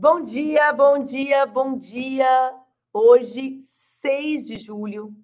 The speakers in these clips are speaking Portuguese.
Bom dia, bom dia, bom dia. Hoje, 6 de julho,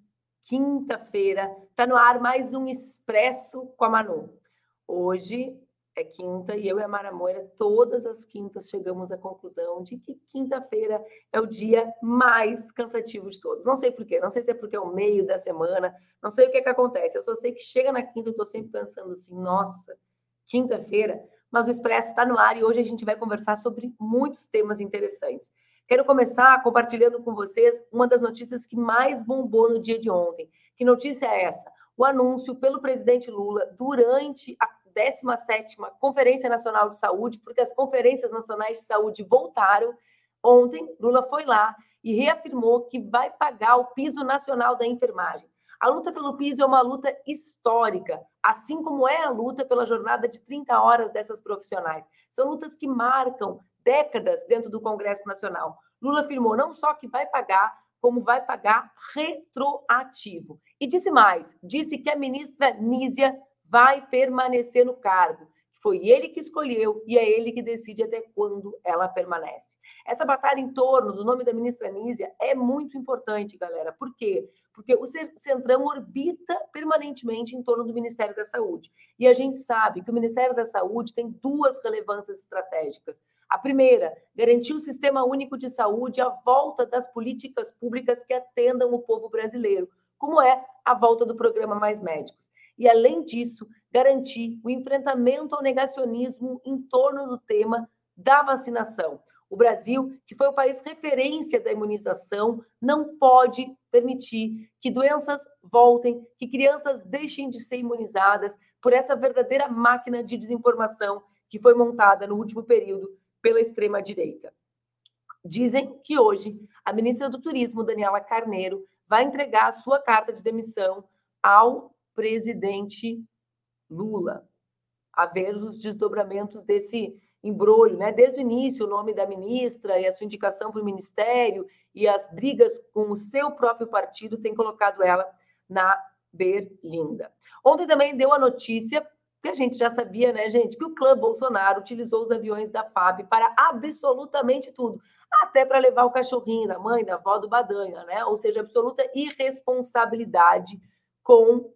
quinta-feira, está no ar mais um Expresso com a Manu. Hoje é quinta e eu e a Mara Moira, todas as quintas, chegamos à conclusão de que quinta-feira é o dia mais cansativo de todos. Não sei porquê, não sei se é porque é o meio da semana, não sei o que, é que acontece. Eu só sei que chega na quinta, eu estou sempre pensando assim, nossa, quinta-feira, mas o Expresso está no ar e hoje a gente vai conversar sobre muitos temas interessantes. Quero começar compartilhando com vocês uma das notícias que mais bombou no dia de ontem. Que notícia é essa? O anúncio pelo presidente Lula durante a 17ª Conferência Nacional de Saúde, porque as conferências nacionais de saúde voltaram. Ontem, Lula foi lá e reafirmou que vai pagar o piso nacional da enfermagem. A luta pelo piso é uma luta histórica, assim como é a luta pela jornada de 30 horas dessas profissionais. São lutas que marcam décadas dentro do Congresso Nacional. Lula afirmou não só que vai pagar, como vai pagar retroativo. E disse mais: disse que a ministra Nízia vai permanecer no cargo. Foi ele que escolheu e é ele que decide até quando ela permanece. Essa batalha em torno do nome da ministra Nízia é muito importante, galera. Por quê? Porque o Centrão orbita permanentemente em torno do Ministério da Saúde. E a gente sabe que o Ministério da Saúde tem duas relevâncias estratégicas. A primeira, garantir o sistema único de saúde à volta das políticas públicas que atendam o povo brasileiro, como é a volta do programa Mais Médicos e, além disso, garantir o enfrentamento ao negacionismo em torno do tema da vacinação. O Brasil, que foi o país referência da imunização, não pode permitir que doenças voltem, que crianças deixem de ser imunizadas por essa verdadeira máquina de desinformação que foi montada no último período pela extrema-direita. Dizem que hoje a ministra do Turismo, Daniela Carneiro, vai entregar a sua carta de demissão ao presidente Lula, a ver os desdobramentos desse embrulho, né? Desde o início, o nome da ministra e a sua indicação para o ministério e as brigas com o seu próprio partido têm colocado ela na berlinda. Ontem também deu a notícia que a gente já sabia, né, gente, que o clã Bolsonaro utilizou os aviões da FAB para absolutamente tudo, até para levar o cachorrinho da mãe, da avó do Badanha, né? Ou seja, absoluta irresponsabilidade com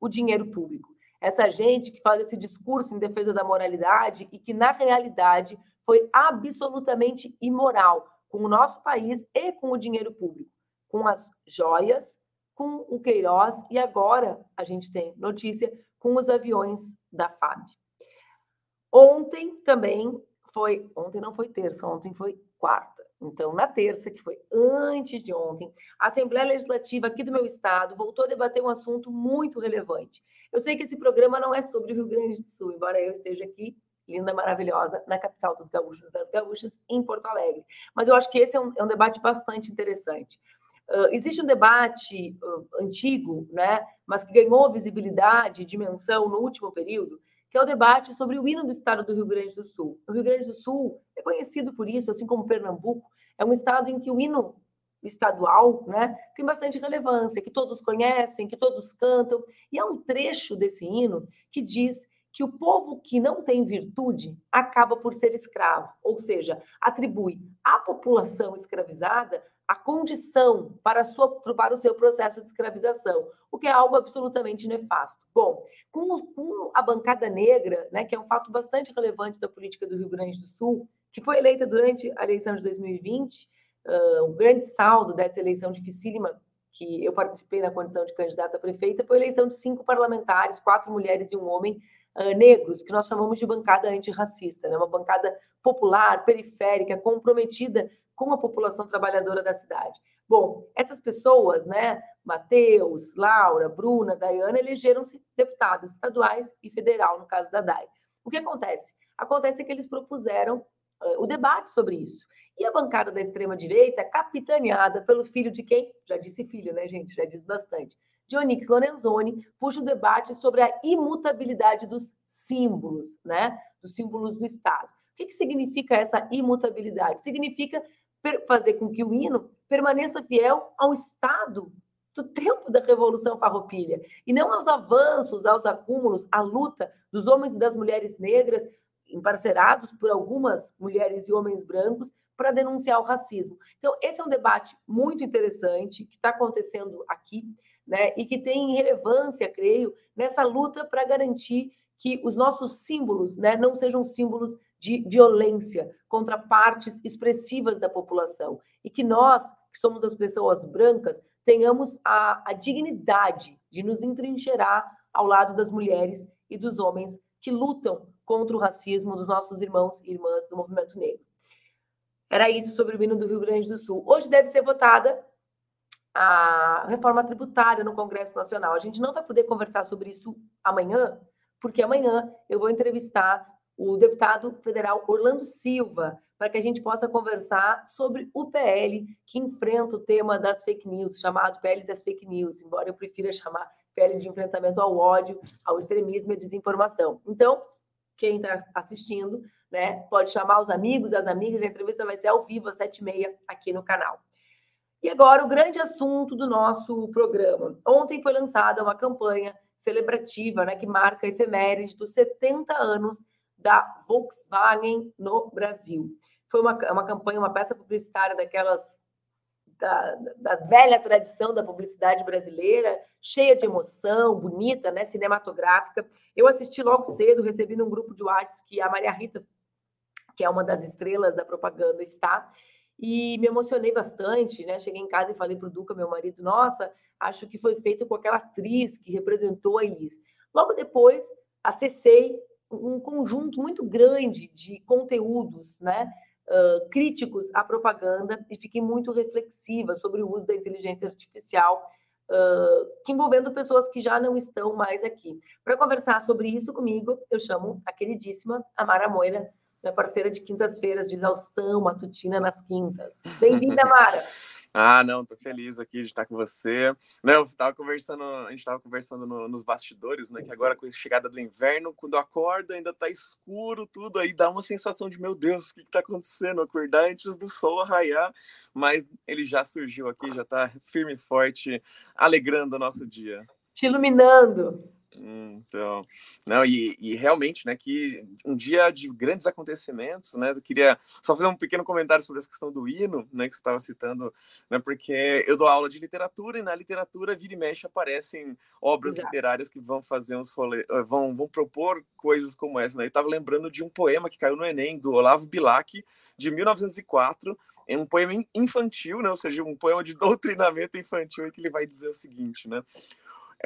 o dinheiro público. Essa gente que faz esse discurso em defesa da moralidade e que, na realidade, foi absolutamente imoral com o nosso país e com o dinheiro público, com as joias, com o Queiroz e agora a gente tem notícia com os aviões da FAB. Ontem também foi, ontem não foi terça, ontem foi quarta. Então, na terça, que foi antes de ontem, a Assembleia Legislativa aqui do meu estado voltou a debater um assunto muito relevante. Eu sei que esse programa não é sobre o Rio Grande do Sul, embora eu esteja aqui, linda, maravilhosa, na capital dos gaúchos das gaúchas, em Porto Alegre. Mas eu acho que esse é um, é um debate bastante interessante. Uh, existe um debate uh, antigo, né, mas que ganhou visibilidade e dimensão no último período, que é o debate sobre o hino do estado do Rio Grande do Sul. O Rio Grande do Sul é conhecido por isso, assim como Pernambuco, é um estado em que o hino estadual né, tem bastante relevância, que todos conhecem, que todos cantam, e há um trecho desse hino que diz que o povo que não tem virtude acaba por ser escravo, ou seja, atribui à população escravizada a condição para, sua, para o seu processo de escravização, o que é algo absolutamente nefasto. Bom, com, com, a bancada negra, né, que é um fato bastante relevante da política do Rio Grande do Sul, que foi eleita durante a eleição de 2020, uh, o grande saldo dessa eleição dificílima, que eu participei na condição de candidata a prefeita, foi a eleição de cinco parlamentares, quatro mulheres e um homem, uh, negros, que nós chamamos de bancada antirracista, né? uma bancada popular, periférica, comprometida com a população trabalhadora da cidade. Bom, essas pessoas, né, Matheus, Laura, Bruna, Dayana, elegeram-se deputadas estaduais e federal, no caso da DAI. O que acontece? Acontece que eles propuseram uh, o debate sobre isso. E a bancada da extrema-direita, capitaneada pelo filho de quem? Já disse filho, né, gente? Já disse bastante. De Onix Lorenzoni, puxa o debate sobre a imutabilidade dos símbolos, né? Dos símbolos do Estado. O que, que significa essa imutabilidade? Significa fazer com que o hino permaneça fiel ao Estado do tempo da Revolução Farroupilha e não aos avanços, aos acúmulos, à luta dos homens e das mulheres negras emparcerados por algumas mulheres e homens brancos para denunciar o racismo. Então, esse é um debate muito interessante que está acontecendo aqui, né, e que tem relevância, creio, nessa luta para garantir que os nossos símbolos né, não sejam símbolos de violência contra partes expressivas da população e que nós, que somos as pessoas brancas, tenhamos a, a dignidade de nos entrincheirar ao lado das mulheres e dos homens que lutam contra o racismo dos nossos irmãos e irmãs do movimento negro. Era isso sobre o hino do Rio Grande do Sul. Hoje deve ser votada a reforma tributária no Congresso Nacional. A gente não vai poder conversar sobre isso amanhã, porque amanhã eu vou entrevistar o deputado federal Orlando Silva, para que a gente possa conversar sobre o PL que enfrenta o tema das fake news, chamado PL das fake news, embora eu prefira chamar PL de enfrentamento ao ódio, ao extremismo e à desinformação. Então, quem está assistindo, né, pode chamar os amigos, as amigas, a entrevista vai ser ao vivo às sete e meia aqui no canal. E agora o grande assunto do nosso programa. Ontem foi lançada uma campanha celebrativa, né, que marca a efeméride dos 70 anos da Volkswagen no Brasil. Foi uma, uma campanha, uma peça publicitária daquelas da, da, velha tradição da publicidade brasileira, cheia de emoção, bonita, né, cinematográfica. Eu assisti logo cedo, recebi num grupo de WhatsApp que a Maria Rita, que é uma das estrelas da propaganda, está, e me emocionei bastante, né? Cheguei em casa e falei para o Duca, meu marido, nossa, acho que foi feito com aquela atriz que representou a Elis. Logo depois, acessei um conjunto muito grande de conteúdos, né? Uh, críticos à propaganda e fiquei muito reflexiva sobre o uso da inteligência artificial, uh, envolvendo pessoas que já não estão mais aqui. Para conversar sobre isso comigo, eu chamo a queridíssima Amara Moira, minha parceira de quintas-feiras, de exaustão matutina nas quintas. Bem-vinda, Mara! Ah, não, tô feliz aqui de estar com você. Não, eu tava conversando, a gente tava conversando no, nos bastidores, né? Que agora com a chegada do inverno, quando acorda, ainda tá escuro, tudo, aí dá uma sensação de, meu Deus, o que, que tá acontecendo? Acordar antes do sol arraiar, mas ele já surgiu aqui, já tá firme e forte, alegrando o nosso dia. Te iluminando. Então, não, e, e, realmente, né, que um dia de grandes acontecimentos, né, eu queria só fazer um pequeno comentário sobre essa questão do hino, né, que você estava citando, né, porque eu dou aula de literatura e na literatura vira e mexe aparecem obras Exato. literárias que vão fazer uns rolê, eh, vão, vão propor coisas como essa, né, eu estava lembrando de um poema que caiu no Enem, do Olavo Bilac, de 1904, é um poema infantil, né, ou seja, um poema de doutrinamento infantil, em que ele vai dizer o seguinte, né,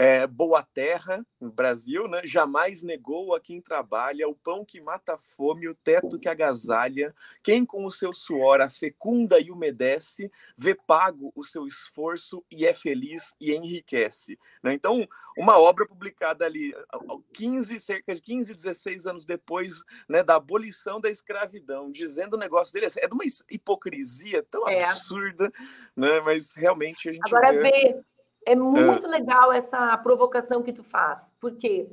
é, Boa Terra, no Brasil, né? jamais negou a quem trabalha o pão que mata a fome, o teto que agasalha, quem com o seu suor a fecunda e umedece, vê pago o seu esforço e é feliz e enriquece. Né? Então, uma obra publicada ali 15, cerca de 15, 16 anos depois né, da abolição da escravidão, dizendo o negócio dele, é de uma hipocrisia tão é. absurda, né? mas realmente a gente Agora vê... vê é muito é. legal essa provocação que tu faz. Por quê?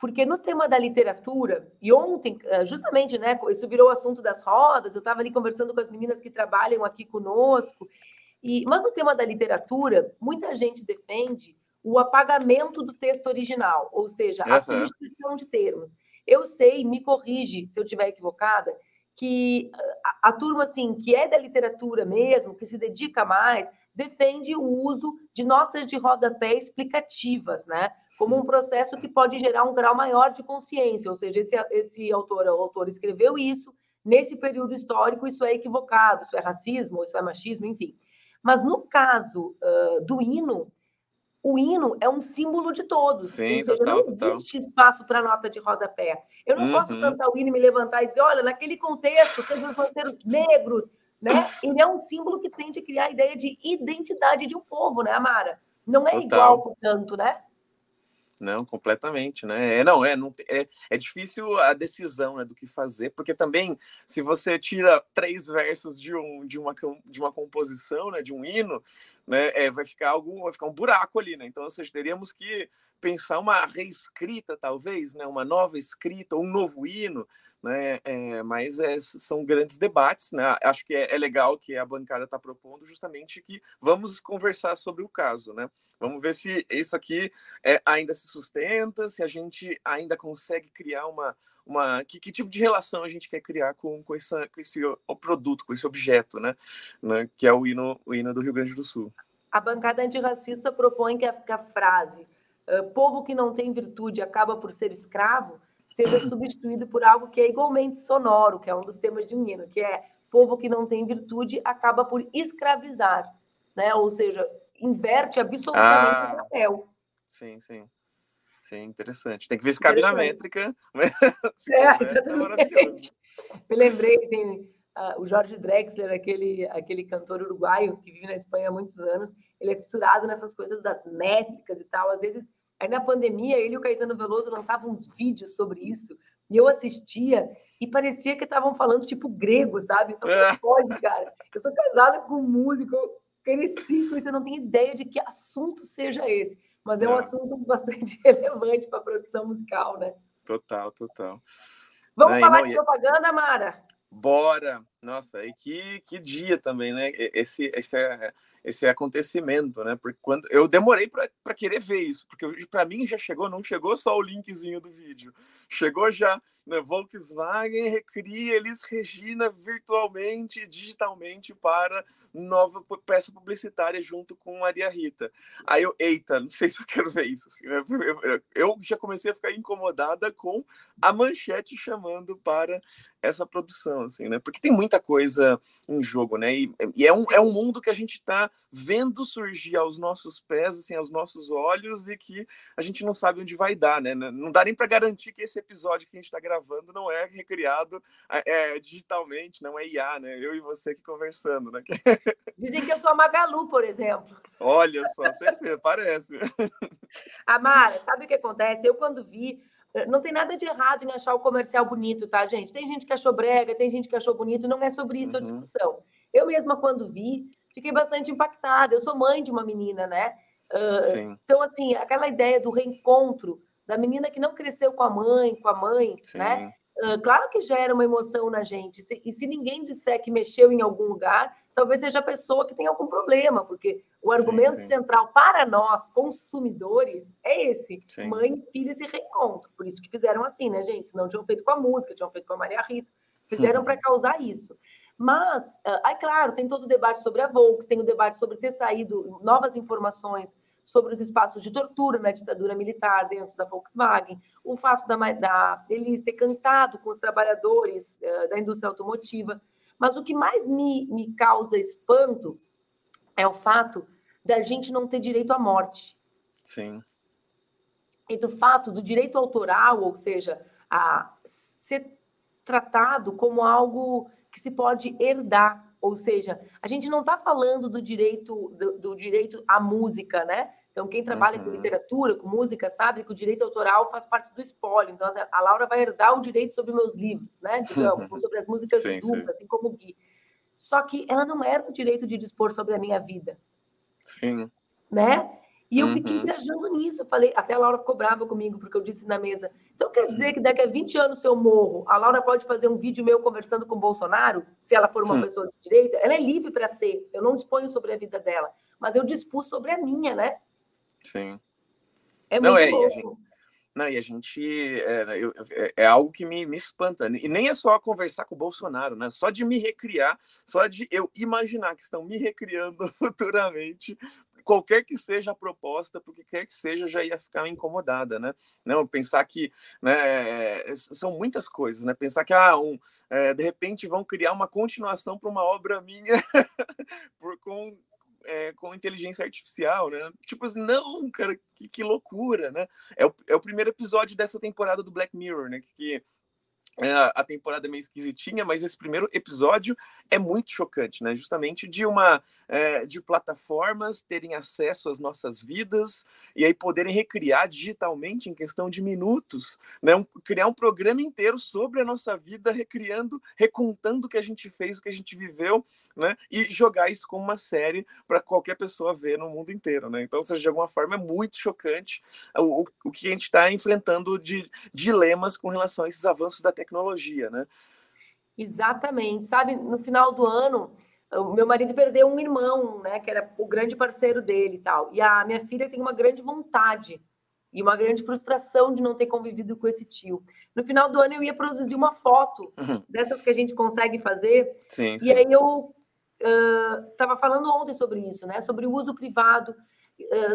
Porque no tema da literatura, e ontem, eh, justamente, né, isso virou o assunto das rodas, eu estava ali conversando com as meninas que trabalham aqui conosco, e, mas no tema da literatura, muita gente defende o apagamento do texto original, ou seja, a uhum. substituição de termos. Eu sei, me corrige se eu estiver equivocada, que a, a turma assim que é da literatura mesmo, que se dedica mais, defende o uso de notas de rodapé explicativas, né? Como um processo que pode gerar um grau maior de consciência, ou seja, esse, esse autor, o autor escreveu isso nesse período histórico, isso é equivocado, isso é racismo, isso é machismo, enfim. Mas no caso uh, do hino, o hino é um símbolo de todos. Sim, ou seja, total, não existe total. espaço para nota de rodapé. Eu não uhum. posso cantar o hino e me levantar e dizer, olha, naquele contexto, teve os roteiros negros, né? Ele é um símbolo que tende a criar a ideia de identidade de um povo, né, Amara? Não é Total. igual, portanto, né? Não, completamente, né? É, não, é, não, é, é difícil a decisão né, do que fazer, porque também, se você tira três versos de, um, de, uma, de uma composição, né, de um hino, né, é, vai ficar algo, vai ficar um buraco ali, né? Então, ou seja, teríamos que pensar uma reescrita, talvez, né, uma nova escrita, um novo hino, né? É, mas é, são grandes debates, né? Acho que é, é legal que a bancada está propondo justamente que vamos conversar sobre o caso, né? Vamos ver se isso aqui é, ainda se sustenta, se a gente ainda consegue criar uma, uma que, que, tipo de relação a gente quer criar com, com, essa, com esse o produto, com esse objeto, né? né? Que é o hino, o hino do Rio Grande do Sul. A bancada antirracista propõe que a, que a frase povo que não tem virtude acaba por ser escravo seja substituído por algo que é igualmente sonoro, que é um dos temas de um hino, que é povo que não tem virtude acaba por escravizar, né? Ou seja, inverte absolutamente ah, o papel. Sim, sim. Sim, interessante. Tem que ver se cabe na métrica. se é, exatamente. Me lembrei, tem uh, o Jorge Drexler, aquele, aquele cantor uruguaio que vive na Espanha há muitos anos, ele é fissurado nessas coisas das métricas e tal. Às vezes, aí na pandemia, ele e o Caetano Veloso lançavam uns vídeos sobre isso, e eu assistia e parecia que estavam falando tipo grego, sabe? Então, é. pode, cara. Eu sou casada com um músico, cresci com isso, eu não tenho ideia de que assunto seja esse mas é um assunto bastante relevante para a produção musical, né? Total, total. Vamos falar não, de propaganda, Mara? Bora! Nossa, e que, que dia também, né? Esse, esse, é, esse acontecimento, né? Porque quando eu demorei para querer ver isso, porque para mim já chegou, não chegou só o linkzinho do vídeo, chegou já, né? Volkswagen recria Elis Regina virtualmente, digitalmente para nova peça publicitária junto com Maria Rita. Aí eu, eita, não sei se eu quero ver isso. Assim, né? eu, já comecei a ficar incomodada com a manchete chamando para essa produção, assim, né? Porque tem muita coisa em jogo, né? E, e é, um, é um mundo que a gente está vendo surgir aos nossos pés, assim, aos nossos olhos e que a gente não sabe onde vai dar, né? Não dá nem para garantir que esse episódio que a gente está gravando não é recriado é, digitalmente, não é IA, né? Eu e você aqui conversando, né? Dizem que eu sou a Magalu, por exemplo. Olha só, certeza, parece. Amara, sabe o que acontece? Eu, quando vi, eh, não tem nada de errado em achar o comercial bonito, tá, gente? Tem gente que achou brega, tem gente que achou bonito, não é sobre isso uhum. a discussão. Eu mesma, quando vi, fiquei bastante impactada. Eu sou mãe de uma menina, né? Uh, então, assim, aquela ideia do reencontro da menina que não cresceu com a mãe, com a mãe, Sim. né? Uh, claro que gera uma emoção na gente. Se, e se ninguém disser que mexeu em algum lugar, talvez seja a pessoa que tem algum problema, porque o argumento sim, sim. central para nós, consumidores, é esse: sim. mãe e filha se reencontram. Por isso que fizeram assim, né, gente? Não tinham feito com a música, tinham feito com a Maria Rita, fizeram para causar isso. Mas, é claro, tem todo o debate sobre a Volks, tem o debate sobre ter saído novas informações sobre os espaços de tortura na ditadura militar dentro da Volkswagen, o fato da, da Elis ter cantado com os trabalhadores uh, da indústria automotiva. Mas o que mais me, me causa espanto é o fato da gente não ter direito à morte. Sim. E do fato do direito autoral, ou seja, a ser tratado como algo que se pode herdar. Ou seja, a gente não está falando do direito do, do, direito à música, né? Então, quem trabalha uhum. com literatura, com música, sabe que o direito autoral faz parte do espólio. Então, a Laura vai herdar o direito sobre meus livros, né? Digamos, sobre as músicas sim, Duca, assim como o Gui. Só que ela não herda o direito de dispor sobre a minha vida. Sim. Né? E eu fiquei uhum. viajando nisso. Eu falei, até a Laura ficou brava comigo, porque eu disse na mesa. Então quer dizer que daqui a 20 anos, se eu morro, a Laura pode fazer um vídeo meu conversando com o Bolsonaro, se ela for uma hum. pessoa de direita? Ela é livre para ser. Eu não disponho sobre a vida dela, mas eu dispus sobre a minha, né? Sim. É muito não, é, louco. Gente, não, e a gente. É, eu, é, é, algo que me, me espanta. E nem é só conversar com o Bolsonaro, né? Só de me recriar, só de eu imaginar que estão me recriando futuramente qualquer que seja a proposta, porque quer que seja, já ia ficar incomodada, né? Não, pensar que né, são muitas coisas, né? Pensar que ah, um, é, de repente vão criar uma continuação para uma obra minha por, com, é, com inteligência artificial, né? Tipo assim, não, cara, que, que loucura, né? É o, é o primeiro episódio dessa temporada do Black Mirror, né? Que, é, a temporada é meio esquisitinha, mas esse primeiro episódio é muito chocante, né? Justamente de uma é, de plataformas terem acesso às nossas vidas e aí poderem recriar digitalmente em questão de minutos, né? Um, criar um programa inteiro sobre a nossa vida, recriando, recontando o que a gente fez, o que a gente viveu, né? E jogar isso como uma série para qualquer pessoa ver no mundo inteiro, né? Então, seja, de alguma forma é muito chocante o, o que a gente está enfrentando de dilemas com relação a esses avanços da tecnologia, né? Exatamente. Sabe, no final do ano, o meu marido perdeu um irmão, né, que era o grande parceiro dele e tal. E a minha filha tem uma grande vontade e uma grande frustração de não ter convivido com esse tio. No final do ano eu ia produzir uma foto uhum. dessas que a gente consegue fazer. Sim, sim. E aí eu estava uh, falando ontem sobre isso, né? Sobre o uso privado,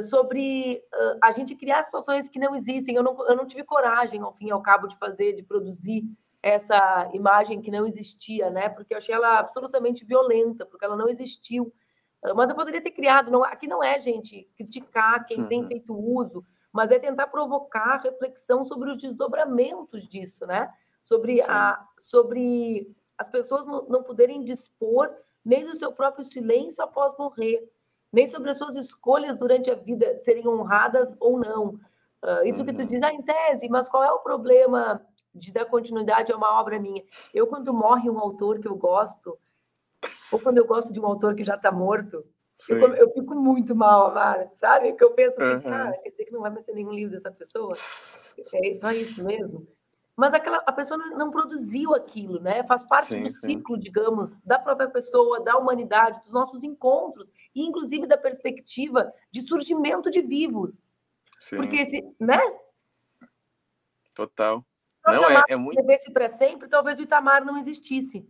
sobre uh, a gente criar situações que não existem. Eu não, eu não tive coragem, ao fim e ao cabo, de fazer, de produzir essa imagem que não existia, né? Porque eu achei ela absolutamente violenta, porque ela não existiu. Mas eu poderia ter criado. Não, aqui não é, gente, criticar quem uhum. tem feito uso mas é tentar provocar reflexão sobre os desdobramentos disso, né? Sobre, a, sobre as pessoas não, não poderem dispor nem do seu próprio silêncio após morrer, nem sobre as suas escolhas durante a vida serem honradas ou não. Uh, isso que tu uhum. diz, ah, em tese, mas qual é o problema de dar continuidade a uma obra minha? Eu, quando morre um autor que eu gosto, ou quando eu gosto de um autor que já está morto, eu, eu, fico muito mal, Amara, sabe? Que eu penso assim, uhum. cara, quer dizer que não vai mais ter nenhum livro dessa pessoa? É só isso mesmo. Mas aquela, a pessoa não produziu aquilo, né? Faz parte sim, do sim. ciclo, digamos, da própria pessoa, da humanidade, dos nossos encontros, e inclusive da perspectiva de surgimento de vivos. Sim. Porque esse, né? Total. Não, é, é muito. Se para sempre, talvez o Itamar não existisse.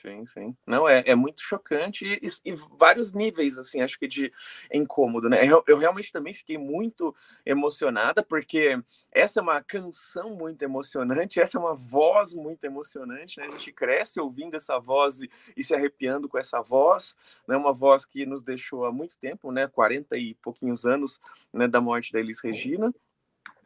Sim, sim. Não, é, é muito chocante e, e, e, vários níveis, assim, acho que de incômodo, né? Eu, eu, realmente também fiquei muito emocionada, porque essa é uma canção muito emocionante, essa é uma voz muito emocionante, né? A gente cresce ouvindo essa voz e, e se arrepiando com essa voz, né? Uma voz que nos deixou há muito tempo, né? 40 e pouquinhos anos né, da morte da Elis Regina.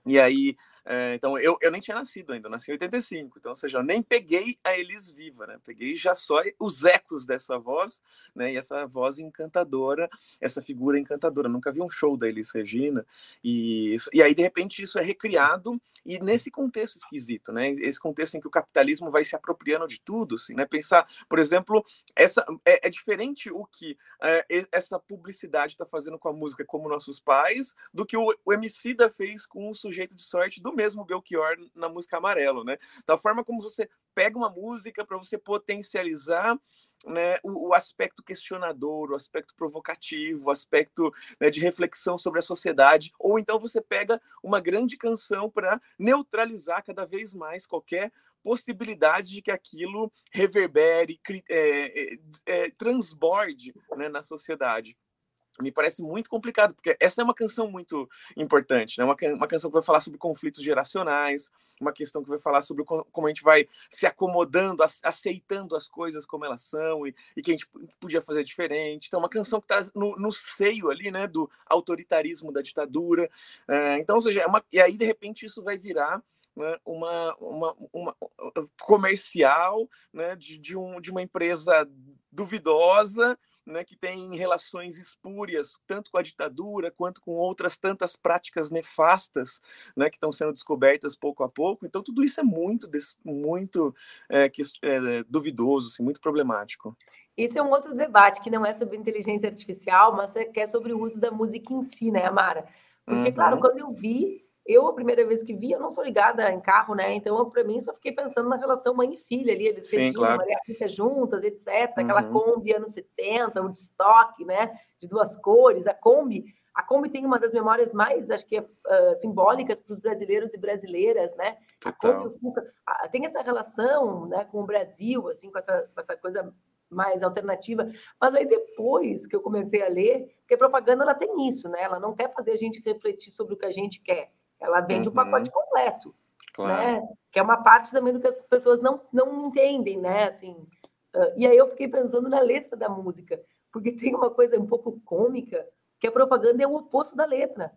E aí é, então, eu, eu nem tinha nascido ainda, eu nasci em 85, então, ou seja, eu nem peguei a Elis viva, né? Peguei já só os ecos dessa voz, né? E essa voz encantadora, essa figura encantadora. nunca vi um show da Elis Regina, e, e aí, de repente, isso é recriado, e nesse contexto esquisito, né? Esse contexto em que o capitalismo vai se apropriando de tudo, assim, né? Pensar, por exemplo, essa é, é diferente o que é, essa publicidade está fazendo com a música como nossos pais, do que o, o Emicida fez com o sujeito de sorte do mesmo Belchior na música Amarelo, né? Da forma como você pega uma música para você potencializar né, o, o, aspecto questionador, o aspecto provocativo, o aspecto né, de reflexão sobre a sociedade, ou então você pega uma grande canção para neutralizar cada vez mais qualquer possibilidade de que aquilo reverbere, é, é, é, transborde né, na sociedade me parece muito complicado, porque essa é uma canção muito importante, né? uma, uma canção que vai falar sobre conflitos geracionais, uma questão que vai falar sobre como a gente vai se acomodando, aceitando as coisas como elas são e, e que a gente podia fazer diferente. Então, uma canção que está no, no, seio ali, né, do autoritarismo da ditadura. É, então, ou seja, é uma, e aí, de repente, isso vai virar né, uma, uma, uma, comercial né, de, de, um, de uma empresa duvidosa né, que tem relações espúrias, tanto com a ditadura quanto com outras tantas práticas nefastas né, que estão sendo descobertas pouco a pouco. Então, tudo isso é muito, muito é, é, duvidoso, assim, muito problemático. Esse é um outro debate que não é sobre inteligência artificial, mas é, que é sobre o uso da música em si, né, Amara? Porque, uhum. claro, quando eu vi eu, a primeira vez que vi, eu não sou ligada em carro, né? Então, para mim, só fiquei pensando na relação mãe e filha ali, eles Sim, claro. Maria Rita juntas, etc. Uhum. Aquela Kombi anos 70, o estoque, né? De duas cores. A Kombi, a Kombi tem uma das memórias mais, acho que, uh, simbólicas para os brasileiros e brasileiras, né? Total. A Kombi, tem essa relação, né, com o Brasil, assim, com essa, com essa coisa mais alternativa. Mas aí depois que eu comecei a ler, porque a propaganda ela tem isso, né? Ela não quer fazer a gente refletir sobre o que a gente quer ela vende uhum. o pacote completo. Claro. Né? Que é uma parte também do que as pessoas não, não entendem, né? Assim, uh, e aí eu fiquei pensando na letra da música, porque tem uma coisa um pouco cômica, que a propaganda é o oposto da letra.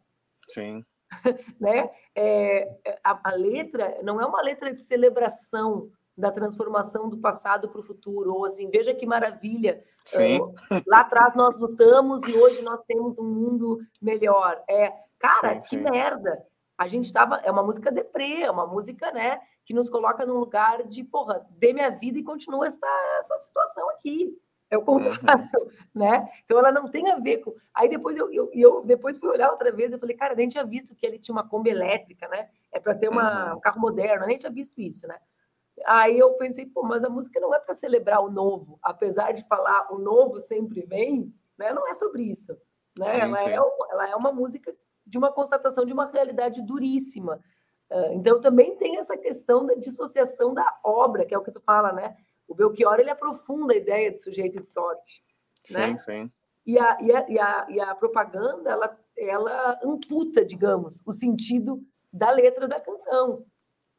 Sim. né? É, a, a, letra não é uma letra de celebração da transformação do passado para o futuro, ou assim, veja que maravilha. Uh, lá atrás nós lutamos e hoje nós temos um mundo melhor. É, cara, sim, que sim. merda a gente estava. É uma música deprê, é uma música, né, que nos coloca num lugar de, porra, dê minha vida e continua essa, essa situação aqui. É o contrário, uhum. né? Então ela não tem a ver com. Aí depois eu, eu, eu depois fui olhar outra vez, eu falei, cara, nem tinha visto que ele tinha uma Kombi elétrica, né? É para ter uma, uhum. um carro moderno, nem tinha visto isso, né? Aí eu pensei, pô, mas a música não é para celebrar o novo, apesar de falar o novo sempre vem, né? Não é sobre isso, né? Sim, ela, sim. É, ela é uma música de uma constatação de uma realidade duríssima. Uh, então, também tem essa questão da dissociação da obra, que é o que tu fala, né? O Belchior, ele aprofunda a ideia de sujeito de sorte. Sim, né? sim. E a, e, a, e, a, e a propaganda, ela, ela amputa, digamos, o sentido da letra da canção.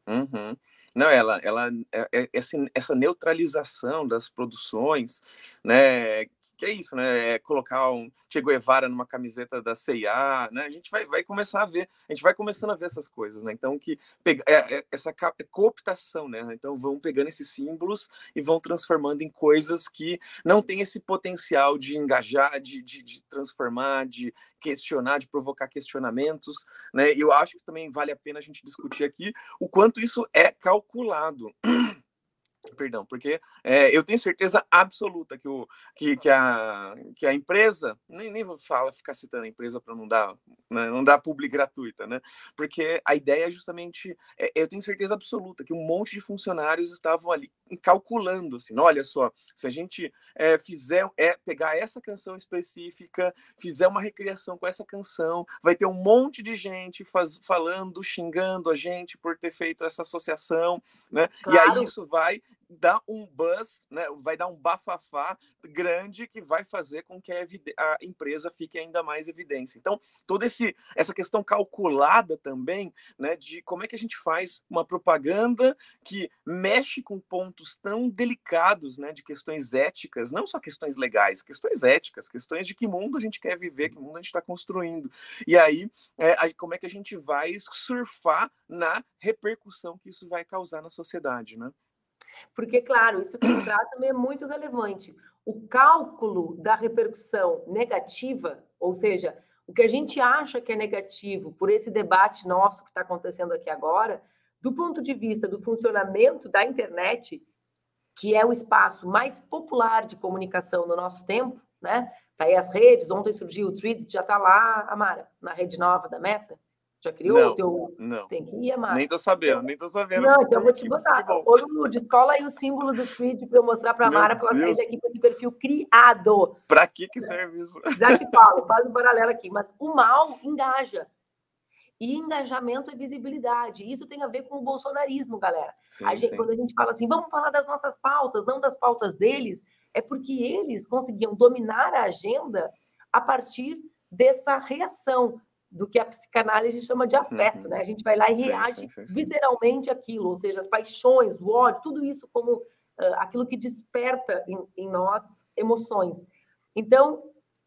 Uhum. Não, ela, ela, é, é, essa, essa neutralização das produções, né, que é isso, né? É colocar um Che Guevara numa camiseta da CIA, né? A gente vai, vai começar a ver, a gente vai começando a ver essas coisas, né? Então que pega, é, é, essa é cooptação, né? Então vão pegando esses símbolos e vão transformando em coisas que não têm esse potencial de engajar, de, de, de transformar, de questionar, de provocar questionamentos, né? E eu acho que também vale a pena a gente discutir aqui o quanto isso é calculado. Perdão, porque é, eu tenho certeza absoluta que, o, que, que, a, que a empresa, nem, nem vou falar, ficar citando a empresa para não dar, né, não dar publi gratuita, né? Porque a ideia é justamente, é, eu tenho certeza absoluta que um monte de funcionários estavam ali calculando, assim, olha só, se a gente é, fizer, é, pegar essa canção específica, fizer uma recriação com essa canção, vai ter um monte de gente faz, falando, xingando a gente por ter feito essa associação, né? Claro. E aí isso vai dar um buzz, né? vai dar um bafafá grande que vai fazer com que a, a, empresa fique ainda mais evidência. Então, toda esse, essa questão calculada também, né, de como é que a gente faz uma propaganda que mexe com pontos tão delicados, né, de questões éticas, não só questões legais, questões éticas, questões de que mundo a gente quer viver, que mundo a gente está construindo. E aí, é, como é que a gente vai surfar na repercussão que isso vai causar na sociedade, né? Porque, claro, isso que traz também é muito relevante. O cálculo da repercussão negativa, ou seja, o que a gente acha que é negativo por esse debate nosso que está acontecendo aqui agora, do ponto de vista do funcionamento da internet, que é o espaço mais popular de comunicação no nosso tempo, né? Tá aí as redes, ontem surgiu o Tweet, já está lá, Amara, na rede nova da Meta. Já criou não, o teu. Não. Tem que ir, Amara. Nem tô sabendo, nem tô sabendo. Não, então eu vou te botar. Ô, Lud, escola aí o símbolo do feed para eu mostrar para a Mara para ela sair daqui com esse perfil criado. Para que que serve isso? Já te falo, faz um paralelo aqui. Mas o mal engaja. E engajamento é visibilidade. Isso tem a ver com o bolsonarismo, galera. Sim, a gente, quando a gente fala assim, vamos falar das nossas pautas, não das pautas deles, é porque eles conseguiam dominar a agenda a partir dessa reação do que a psicanálise chama de afeto, uhum. né? A gente vai lá e sim, reage sim, sim, visceralmente aquilo, ou seja, as paixões, o ódio, tudo isso como uh, aquilo que desperta em, em, nós emoções. Então,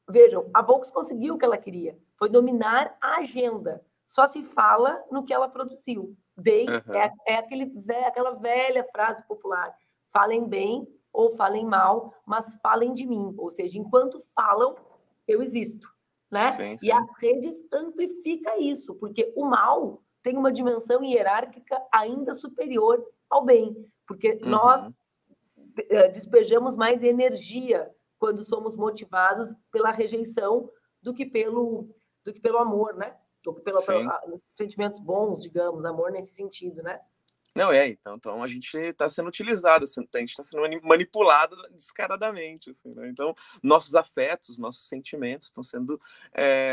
vejam, a Vox conseguiu o que ela queria, foi dominar a agenda. Só se fala no que ela produziu. Bem, uhum. é, é aquele, aquela velha frase popular: falem bem ou falem mal, mas falem de mim. Ou seja, enquanto falam, eu existo né? Sim, sim. E as redes amplifica isso, porque o mal tem uma dimensão hierárquica ainda superior ao bem, porque uhum. nós eh, despejamos mais energia quando somos motivados pela rejeição do que pelo do que pelo amor, né? Que pelo, pelo ah, sentimentos bons, digamos, amor nesse sentido, né? Não, é, então, então a gente está sendo utilizado, assim, a gente está sendo manipulado descaradamente, assim, né? Então, nossos afetos, nossos sentimentos estão sendo,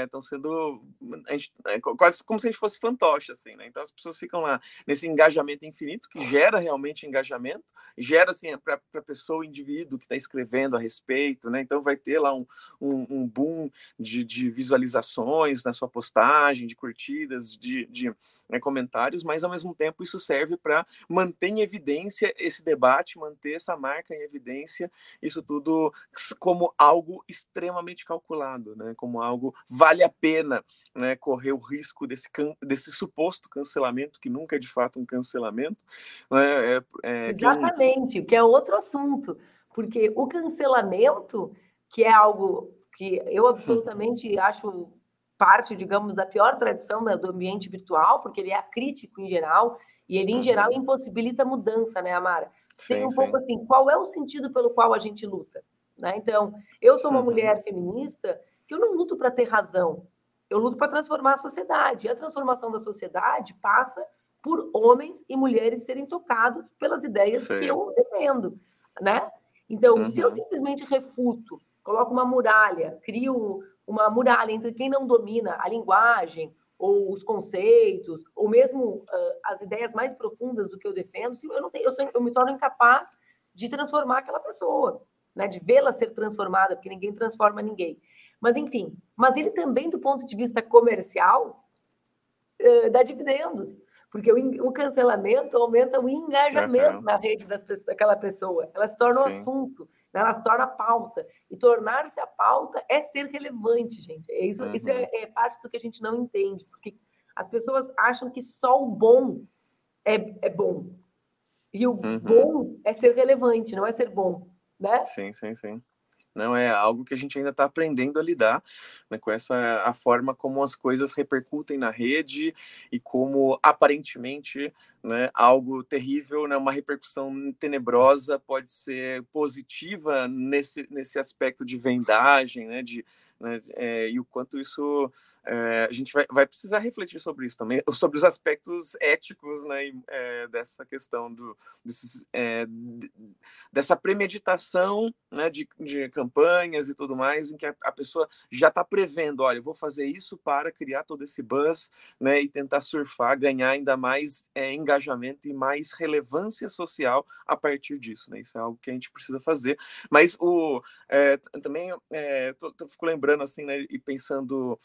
estão é, sendo gente, é, quase como se a gente fosse fantoche, assim, né? Então as pessoas ficam lá nesse engajamento infinito, que gera realmente engajamento, gera, assim, para a pessoa, o indivíduo que está escrevendo a respeito, né? Então vai ter lá um, um, um boom de, de, visualizações na sua postagem, de curtidas, de, de né, comentários, mas ao mesmo tempo isso serve para manter em evidência esse debate, manter essa marca em evidência, isso tudo como algo extremamente calculado, né? como algo vale a pena né? correr o risco desse, desse suposto cancelamento, que nunca é de fato um cancelamento. Né? É, é, Exatamente, que, um... que é outro assunto, porque o cancelamento, que é algo que eu absolutamente acho parte, digamos, da pior tradição né, do ambiente virtual, porque ele é crítico em geral, e ele, em geral, uhum. impossibilita a mudança, né, Amara? Tem um sim. pouco assim, qual é o sentido pelo qual a gente luta? Né? Então, eu sou uma uhum. mulher feminista que eu não luto para ter razão, eu luto para transformar a sociedade. E a transformação da sociedade passa por homens e mulheres serem tocados pelas ideias sim. que eu defendo, né? Então, uhum. se eu uhum. simplesmente refuto, coloco uma muralha, crio uma muralha entre quem não domina a linguagem ou os conceitos, ou mesmo uh, as ideias mais profundas do que eu defendo, se eu não tenho, eu, sou, eu me torno incapaz de transformar aquela pessoa, né? De vê-la ser transformada, porque ninguém transforma ninguém. Mas enfim, mas ele também do ponto de vista comercial uh, dá dividendos, porque o, o, cancelamento aumenta o engajamento uhum. na rede das, daquela pessoa. Ela se torna Sim. um assunto, né? ela se torna pauta. E tornar-se a pauta é ser relevante, gente. É isso, uhum. isso é, é, parte do que a gente não entende, porque as pessoas acham que só o bom é, é bom. E o uhum. bom é ser relevante, não é ser bom, né? Sim, sim, sim não é algo que a gente ainda está aprendendo a lidar né, com essa a forma como as coisas repercutem na rede e como aparentemente né, algo terrível, né, uma repercussão tenebrosa pode ser positiva nesse, nesse aspecto de vendagem, né, de, né, é, e o quanto isso é, a gente vai, vai precisar refletir sobre isso também, sobre os aspectos éticos né, é, dessa questão do, desses, é, dessa premeditação né, de, de campanhas e tudo mais, em que a, a pessoa já está prevendo, olha, vou fazer isso para criar todo esse buzz né, e tentar surfar, ganhar ainda mais é, engajamento e mais relevância social a partir disso. Né? Isso é algo que a gente precisa fazer. Mas o, é, também é, fico lembrando assim, né, e pensando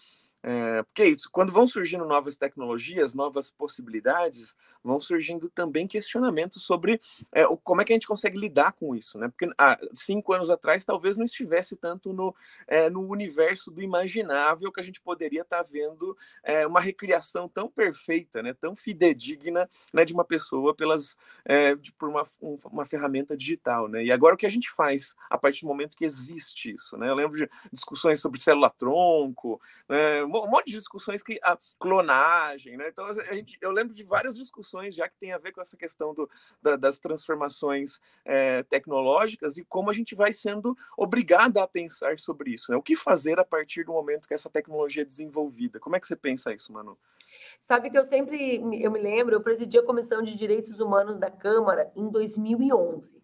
é, porque é isso, quando vão surgindo novas tecnologias, novas possibilidades, vão surgindo também questionamentos sobre é, como é que a gente consegue lidar com isso, né? Porque há cinco anos atrás talvez não estivesse tanto no, é, no universo do imaginável que a gente poderia estar tá vendo é, uma recriação tão perfeita, né? Tão fidedigna né, de uma pessoa pelas, é, de, por uma, um, uma ferramenta digital, né? E agora o que a gente faz a partir do momento que existe isso, né? Eu lembro de discussões sobre célula-tronco, né? Um monte de discussões que a clonagem, né? Então a gente, eu lembro de várias discussões já que tem a ver com essa questão do, da, das transformações é, tecnológicas e como a gente vai sendo obrigada a pensar sobre isso, né? O que fazer a partir do momento que essa tecnologia é desenvolvida? Como é que você pensa isso, Manu? Sabe que eu sempre eu me lembro, eu presidi a Comissão de Direitos Humanos da Câmara em 2011.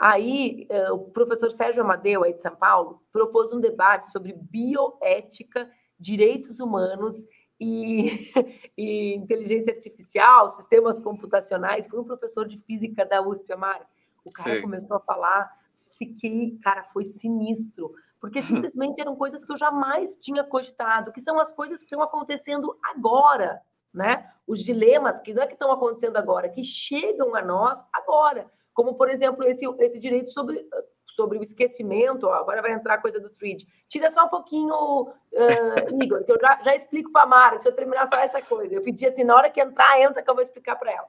Aí, eh, o professor Sérgio Amadeu, aí de São Paulo, propôs um debate sobre bioética direitos humanos e, e, inteligência artificial, sistemas computacionais. Foi um professor de física da USP, Amara. O cara Sim. começou a falar, fiquei, cara, foi sinistro, porque simplesmente eram coisas que eu jamais tinha cogitado, que são as coisas que estão acontecendo agora, né? Os dilemas que não é que estão acontecendo agora, que chegam a nós agora, como por exemplo esse, esse direito sobre sobre o esquecimento, ó, agora vai entrar a coisa do Tweed. Tira só um pouquinho, uh, Igor, que eu já, já explico para a Mara, deixa eu terminar só essa coisa. Eu pedi assim, na hora que entrar, entra que eu vou explicar para ela.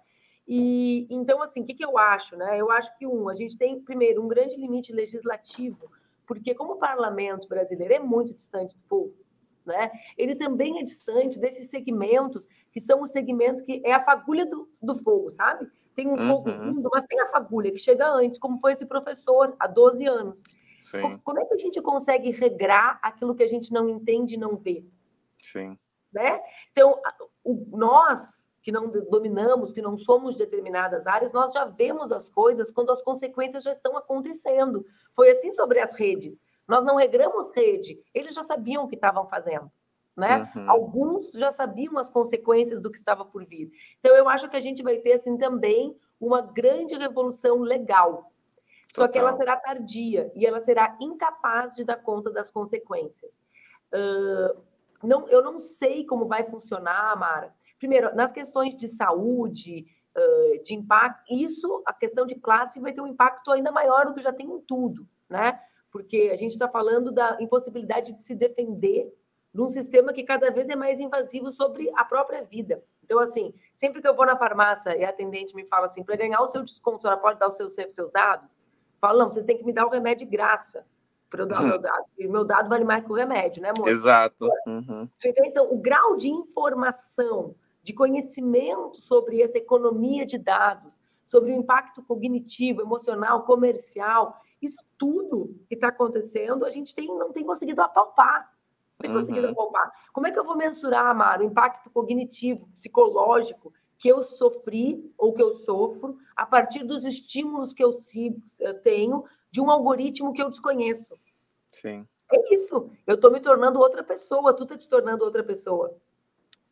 E então, assim, o que, que eu acho? Né? Eu acho que, um, a gente tem, primeiro, um grande limite legislativo, porque como o parlamento brasileiro é muito distante do povo, né? Ele também é distante desses segmentos que são os segmentos que é a fagulha do, do fogo, sabe? Tem um fogo uhum. fundo, mas tem a fagulha que chega antes, como foi esse professor há 12 anos. Sim. Como é que a gente consegue regrar aquilo que a gente não entende e não vê? Sim. Né? Então, nós que não dominamos, que não somos determinadas áreas, nós já vemos as coisas quando as consequências já estão acontecendo. Foi assim sobre as redes. Nós não regramos rede, eles já sabiam o que estavam fazendo né? Uhum. Alguns já sabiam as consequências do que estava por vir. Então, eu acho que a gente vai ter, assim, também uma grande revolução legal. Só que ela será tardia e ela será incapaz de dar conta das consequências. Uh, não, eu não sei como vai funcionar, Mara. Primeiro, nas questões de saúde, uh, de impacto, isso, a questão de classe vai ter um impacto ainda maior do que já tem em tudo, né? Porque a gente está falando da impossibilidade de se defender num sistema que cada vez é mais invasivo sobre a própria vida. Então, assim, sempre que eu vou na farmácia e a atendente me fala assim, para ganhar o seu desconto, a senhora pode dar os seus, seus dados? Falo, não, vocês têm que me dar o remédio de graça para eu dar o meu dado. E meu dado vale mais que o remédio, né, moça? Exato. Uhum. Então, o grau de informação, de conhecimento sobre essa economia de dados, sobre o impacto cognitivo, emocional, comercial, isso tudo que está acontecendo, a gente tem, não tem conseguido apalpar conseguido uhum. poupar. Como é que eu vou mensurar, Amaro, o impacto cognitivo, psicológico que eu sofri ou que eu sofro a partir dos estímulos que eu tenho de um algoritmo que eu desconheço? Sim. É isso. Eu estou me tornando outra pessoa, tu está te tornando outra pessoa.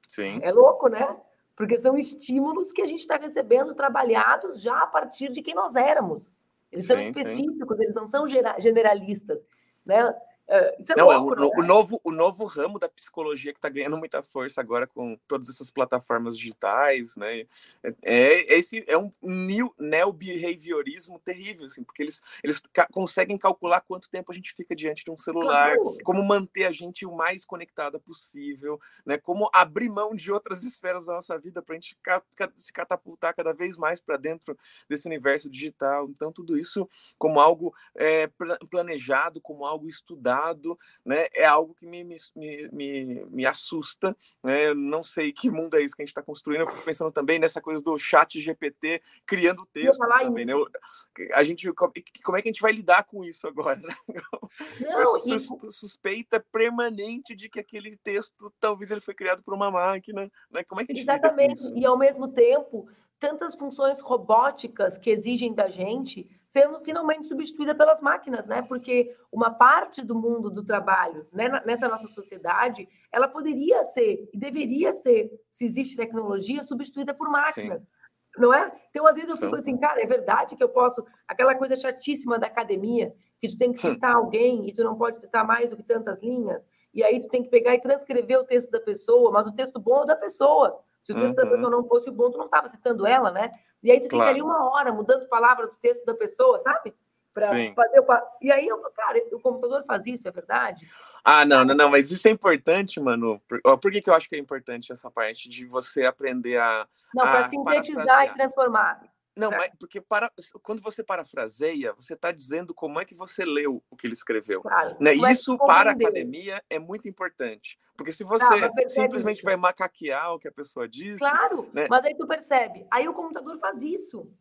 Sim. É louco, né? Porque são estímulos que a gente está recebendo trabalhados já a partir de quem nós éramos. Eles sim, são específicos, sim. eles não são generalistas. Né? É, isso é não, é louco, é o, né? o, novo, o novo ramo da psicologia que está ganhando muita força agora com todas essas plataformas digitais, né? É, é esse é um new, neo-behaviorismo terrível, assim, porque eles, eles ca conseguem calcular quanto tempo a gente fica diante de um celular, claro. como manter a gente o mais conectada possível, né? Como abrir mão de outras esferas da nossa vida para a gente ca se catapultar cada vez mais para dentro desse universo digital. Então, tudo isso como algo é, planejado, como algo estudado né, é algo que me, me, me, me assusta. Né? Eu não sei que mundo é esse que a gente está construindo. Eu fico pensando também nessa coisa do chat GPT criando textos também. Né? A gente, como é que a gente vai lidar com isso agora? Né? Não, Essa suspeita permanente de que aquele texto talvez ele foi criado por uma máquina. Né? Como é que a gente Exatamente. E ao mesmo tempo, tantas funções robóticas que exigem da gente sendo finalmente substituída pelas máquinas, né? Porque uma parte do mundo do trabalho, né, nessa nossa sociedade, ela poderia ser e deveria ser, se existe tecnologia, substituída por máquinas. Sim. Não é? Então, às vezes eu fico assim, cara, é verdade que eu posso. Aquela coisa chatíssima da academia, que tu tem que citar alguém e tu não pode citar mais do que tantas linhas, e aí tu tem que pegar e transcrever o texto da pessoa, mas o texto bom é da pessoa. Se o texto uhum. da pessoa não fosse bom, tu não estava citando ela, né? E aí tu claro. fica ali uma hora mudando palavra do texto da pessoa, sabe? Para fazer o... E aí eu cara, o computador faz isso, é verdade? Ah, não, não, não, mas isso é importante, mano. Por, por que, que eu acho que é importante essa parte de você aprender a. Não, para sintetizar e transformar. Não, mas porque para, quando você parafraseia, você está dizendo como é que você leu o que ele escreveu. Claro, né? Isso para a academia é muito importante. Porque se você simplesmente isso. vai macaquear o que a pessoa diz. Claro, né? mas aí tu percebe. Aí o computador faz isso.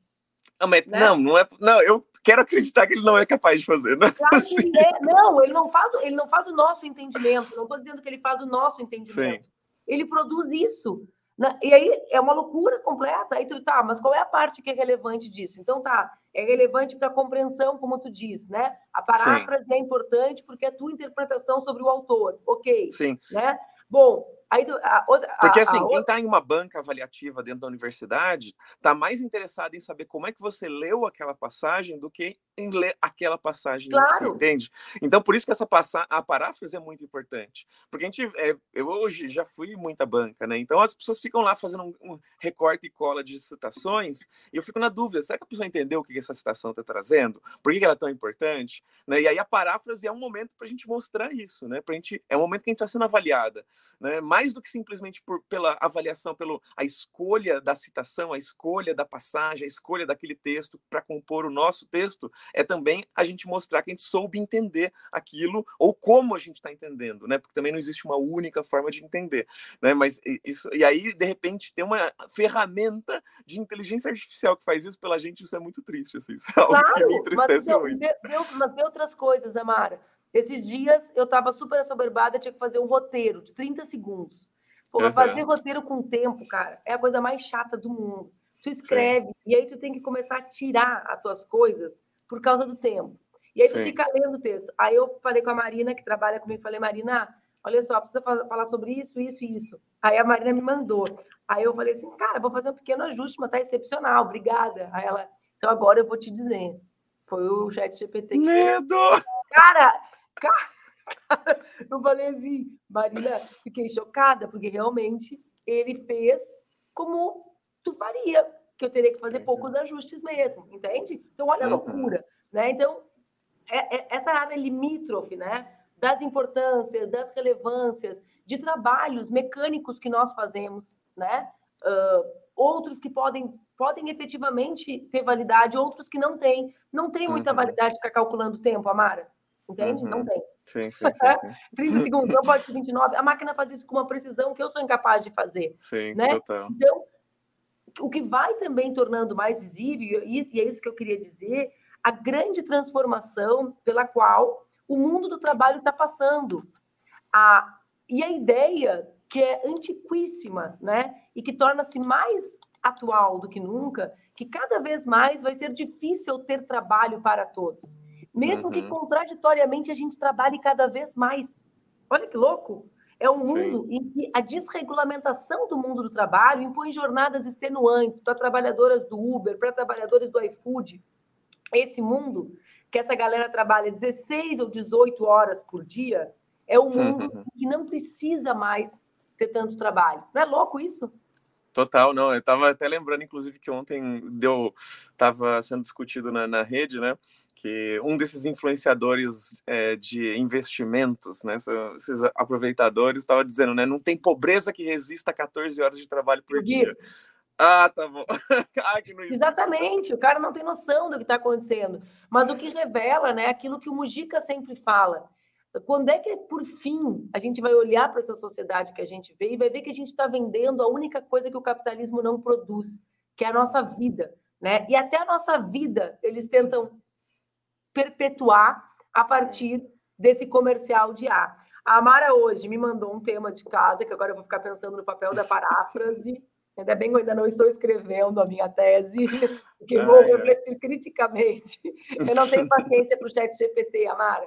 Não, mas, né? não, não é. Não, eu quero acreditar que ele não é capaz de fazer. Né? Claro assim. é. Não, ele não, faz, ele não faz o nosso entendimento. Não estou dizendo que ele faz o nosso entendimento. Sim. Ele produz isso. E aí é uma loucura completa. Aí tu tá, mas qual é a parte que é relevante disso? Então tá, é relevante para a compreensão, como tu diz, né? A paráfrase Sim. é importante porque é a tua interpretação sobre o autor, ok? Sim. Né? Bom, Aí, a outra, Porque assim, a, a quem está em uma banca avaliativa dentro da universidade está mais interessado em saber como é que você leu aquela passagem do que em ler aquela passagem, claro. si, entende? Então, por isso que essa passa a paráfrase é muito importante. Porque a gente, é, eu hoje já fui muita banca, né? Então as pessoas ficam lá fazendo um, um, recorte e cola de citações e eu fico na dúvida, será que a pessoa entendeu o que essa citação está trazendo? Por que ela é tão importante? Né? E aí a paráfrase é um momento para a gente mostrar isso, né? Pra gente, é um momento que a gente está sendo avaliada, né? Mais do que simplesmente por, pela avaliação, pela a escolha da citação, a escolha da passagem, a escolha daquele texto para compor o nosso texto, é também a gente mostrar que a gente soube entender aquilo ou como a gente está entendendo, né? Porque também não existe uma única forma de entender, né? Mas isso e aí de repente tem uma ferramenta de inteligência artificial que faz isso pela gente, isso é muito triste, assim, isso é algo claro, que me entristece mas, muito. mas vê outras coisas, Amara. Esses dias eu estava super assoberbada, tinha que fazer um roteiro de 30 segundos. Pô, uhum. fazer roteiro com tempo, cara, é a coisa mais chata do mundo. Tu escreve Sim. e aí tu tem que começar a tirar as tuas coisas por causa do tempo. E aí tu Sim. fica lendo o texto. Aí eu falei com a Marina, que trabalha comigo, falei, Marina, olha só, precisa falar sobre isso, isso e isso. Aí a Marina me mandou. Aí eu falei assim, cara, vou fazer um pequeno ajuste, mas tá excepcional, obrigada. Aí ela, então agora eu vou te dizer. Foi o chat GPT que... Medo! Cara, Cara, eu falei assim, Marina, fiquei chocada, porque realmente ele fez como tu faria, que eu teria que fazer poucos ajustes mesmo, entende? Então, olha a loucura, né? Então, é, é, essa área limítrofe, né? Das importâncias, das relevâncias, de trabalhos mecânicos que nós fazemos, né? Uh, outros que podem, podem efetivamente ter validade, outros que não têm. Não tem muita uhum. validade ficar calculando o tempo, Amara. Entende? Uhum. Não tem. Sim, sim, sim, sim. 30 segundos, não pode ser 29. A máquina faz isso com uma precisão que eu sou incapaz de fazer. Sim, né? total. Então, o que vai também tornando mais visível, e é isso que eu queria dizer, a grande transformação pela qual o mundo do trabalho está passando. A, e a ideia que é antiquíssima, né? E que torna-se mais atual do que nunca, que cada vez mais vai ser difícil ter trabalho para todos. Mesmo uhum. que contraditoriamente a gente trabalhe cada vez mais. Olha que louco! É um mundo Sim. em que a desregulamentação do mundo do trabalho impõe jornadas extenuantes para trabalhadoras do Uber, para trabalhadores do iFood. Esse mundo que essa galera trabalha 16 ou 18 horas por dia é um mundo que não precisa mais ter tanto trabalho. Não é louco isso? Total, não. Eu estava até lembrando, inclusive, que ontem deu, estava sendo discutido na, na rede, né? Que um desses influenciadores é, de investimentos, né, esses aproveitadores, estava dizendo, né, não tem pobreza que resista a 14 horas de trabalho por dia. Ah, tá bom. ah, Exatamente, o cara não tem noção do que está acontecendo. Mas o que revela, né, aquilo que o Mujica sempre fala. Quando é que, por fim, a gente vai olhar para essa sociedade que a gente vê e vai ver que a gente está vendendo a única coisa que o capitalismo não produz, que é a nossa vida, né? E até a nossa vida eles tentam perpetuar a partir desse comercial de A. A Amara hoje me mandou um tema de casa, que agora eu vou ficar pensando no papel da paráfrase. Ainda bem que eu ainda não estou escrevendo a minha tese, porque vou refletir criticamente. Eu não tenho paciência para o chat GPT, Amara.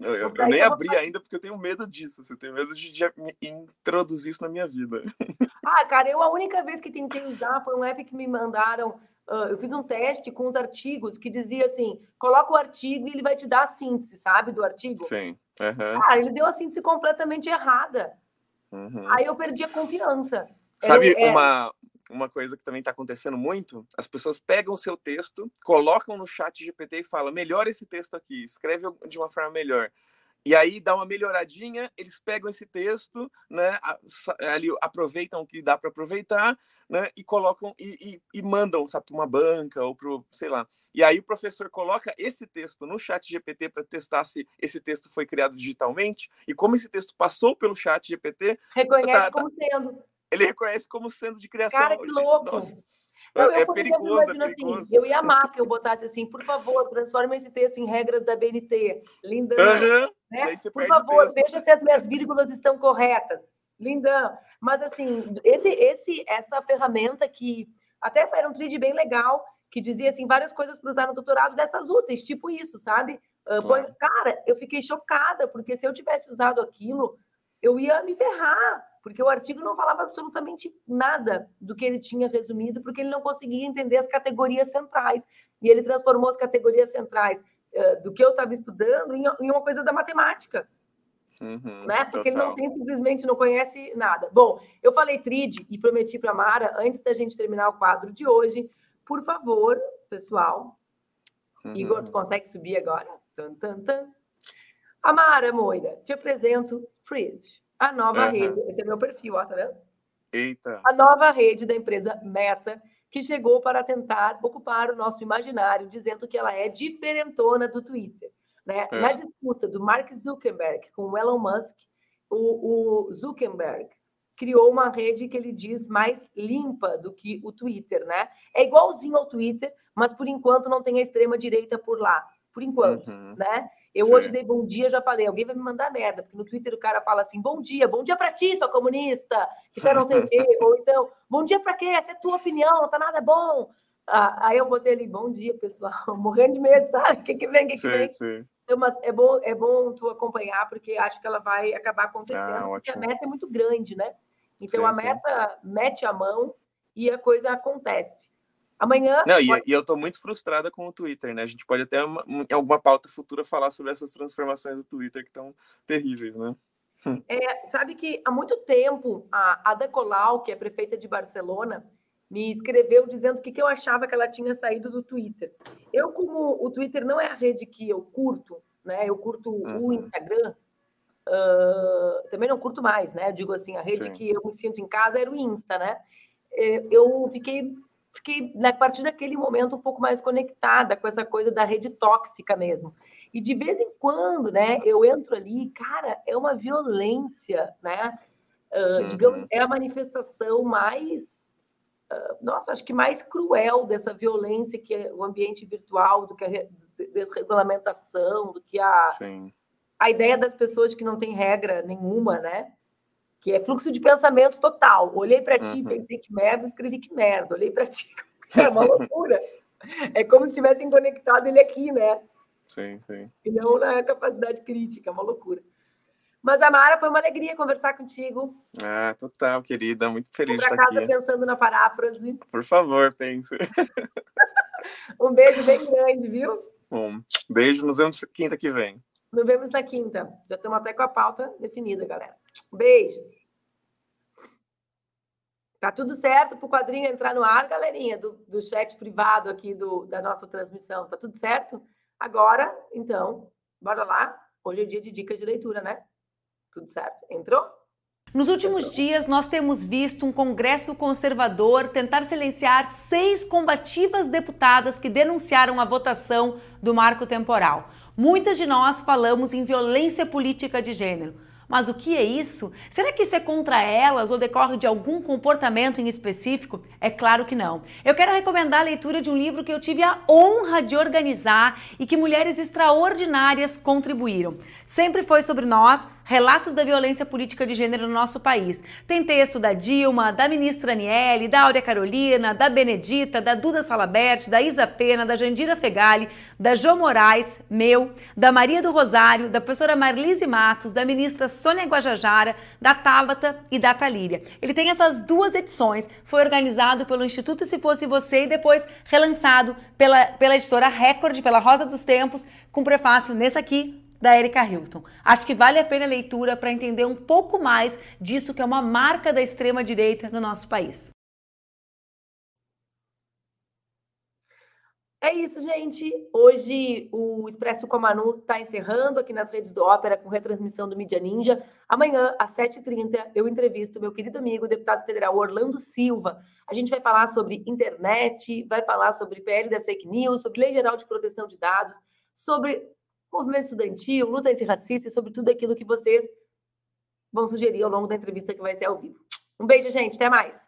Eu, eu, eu nem abri ainda porque eu tenho medo disso. Você tem medo de, de introduzir isso na minha vida. Ah, cara, eu a única vez que tentei usar foi um app que me mandaram eu fiz um teste com os artigos que dizia assim: coloca o artigo e ele vai te dar a síntese, sabe, do artigo? Sim. Uhum. Cara, ele deu a síntese completamente errada. Uhum. Aí eu perdi a confiança. Sabe eu, é... uma, uma coisa que também está acontecendo muito? As pessoas pegam o seu texto, colocam no chat GPT e falam: melhora esse texto aqui, escreve de uma forma melhor. E aí dá uma melhoradinha, eles pegam esse texto, né, ali aproveitam o que dá para aproveitar, né, e colocam e, e, e mandam, sabe, para uma banca ou para, sei lá. E aí o professor coloca esse texto no chat GPT para testar se esse texto foi criado digitalmente, e como esse texto passou pelo chat GPT... Reconhece tá, tá como sendo. Ele reconhece como sendo de criação. Cara, que louco! Nossa. É, perigoso, é assim, perigoso. Assim, eu ia amar que eu botasse assim, por favor, transforme esse texto em regras da BNT. Lindão. Uhum. Né? Por favor, veja se as minhas vírgulas estão corretas. Lindão. Mas assim, esse, esse, essa ferramenta que até era um trade bem legal, que dizia assim várias coisas para usar no doutorado dessas úteis, tipo isso, sabe? Uh, claro. Cara, eu fiquei chocada, porque se eu tivesse usado aquilo, eu ia me ferrar porque o artigo não falava absolutamente nada do que ele tinha resumido, porque ele não conseguia entender as categorias centrais. E ele transformou as categorias centrais uh, do que eu estava estudando em, em, uma coisa da matemática. Uhum, né? Porque total. ele não tem simplesmente não conhece nada. Bom, eu falei TRID e prometi para a Mara, antes da gente terminar o quadro de hoje, por favor, pessoal. Uhum. Igor, tu consegue subir agora? Tan, tan, tan. Amara Moira, te apresento TRID a nova uhum. rede. Esse é meu perfil, ó, tá vendo? Eita. A nova rede da empresa Meta, que chegou para tentar ocupar o nosso imaginário, dizendo que ela é diferentona do Twitter. Né? É. Na disputa do Mark Zuckerberg com o Elon Musk, o, o, Zuckerberg criou uma rede que ele diz mais limpa do que o Twitter, né? É igualzinho ao Twitter, mas por enquanto não tem a extrema direita por lá, por enquanto, uhum. né? Eu Sim. hoje dei bom dia, já falei, alguém vai me mandar merda, porque no Twitter o cara fala assim, bom dia, bom dia para ti, sua comunista, que tá não sei o quê, ou então, bom dia para quê? Essa é tua opinião, não tá nada bom. Ah, aí eu botei ali, bom dia, pessoal, morrendo de medo, sabe? O que, que vem, o que, que vem? Sim. Então, mas é bom, é bom tu acompanhar, porque acho que ela vai acabar acontecendo, ah, porque a meta é muito grande, né? Então sim, a meta mete a mão e a coisa acontece. Amanhã. Não, pode... e, eu estou muito frustrada com o Twitter, né? A gente pode até, em alguma pauta futura, falar sobre essas transformações do Twitter que estão terríveis, né? Hum. É, sabe que há muito tempo a Ada Colau, que é prefeita de Barcelona, me escreveu dizendo o que, que eu achava que ela tinha saído do Twitter. Eu, como o Twitter não é a rede que eu curto, né? Eu curto uhum. o Instagram, uh, também não curto mais, né? Eu digo assim, a rede Sim. que eu me sinto em casa era o Insta, né? É, eu fiquei fiquei, a partir daquele momento, um pouco mais conectada com essa coisa da rede tóxica mesmo. E de vez em quando, né, eu entro ali, cara, é uma violência, né? Uh, uhum. Digamos, é a manifestação mais, uh, nossa, acho que mais cruel dessa violência que é o ambiente virtual, do que a desregulamentação, do que a, Sim. a ideia das pessoas que não tem regra nenhuma, né? Que é fluxo de pensamento total. Olhei para ti, uhum. pensei que merda, escrevi que merda. Olhei para ti, é uma loucura. É como se estivessem conectado ele aqui, né? Sim, sim. E não na capacidade crítica, é uma loucura. Mas, Amara, foi uma alegria conversar contigo. Ah, total, querida. Muito feliz de estar casa aqui. pensando na paráfrase. Por favor, pense. um beijo bem grande, viu? Um beijo, nos vemos quinta que vem. Nos vemos na quinta. Já estamos até com a pauta definida, galera. Beijos. Tá tudo certo para o quadrinho entrar no ar, galerinha, do, do chat privado aqui do, da nossa transmissão. Tá tudo certo? Agora, então, bora lá. Hoje é dia de dicas de leitura, né? Tudo certo? Entrou? Nos últimos dias, nós temos visto um Congresso conservador tentar silenciar seis combativas deputadas que denunciaram a votação do marco temporal. Muitas de nós falamos em violência política de gênero. Mas o que é isso? Será que isso é contra elas ou decorre de algum comportamento em específico? É claro que não. Eu quero recomendar a leitura de um livro que eu tive a honra de organizar e que mulheres extraordinárias contribuíram. Sempre foi sobre nós, relatos da violência política de gênero no nosso país. Tem texto da Dilma, da ministra Aniele, da Áurea Carolina, da Benedita, da Duda Salabert, da Isa Pena, da Jandira Fegali, da Jô Moraes, meu, da Maria do Rosário, da professora Marlise Matos, da ministra Sônia Guajajara, da Tabata e da Talíria. Ele tem essas duas edições, foi organizado pelo Instituto Se Fosse Você e depois relançado pela, pela editora Record, pela Rosa dos Tempos, com prefácio nesse aqui, da Erika Hilton. Acho que vale a pena a leitura para entender um pouco mais disso que é uma marca da extrema direita no nosso país. É isso, gente. Hoje o Expresso com a Manu está encerrando aqui nas redes do Ópera com retransmissão do Mídia Ninja. Amanhã, às 7h30, eu entrevisto meu querido amigo, deputado federal Orlando Silva. A gente vai falar sobre internet, vai falar sobre PL das fake news, sobre Lei Geral de Proteção de Dados, sobre movimento estudantil, luta antirracista e sobre tudo aquilo que vocês vão sugerir ao longo da entrevista que vai ser ao vivo. Um beijo, gente. Até mais.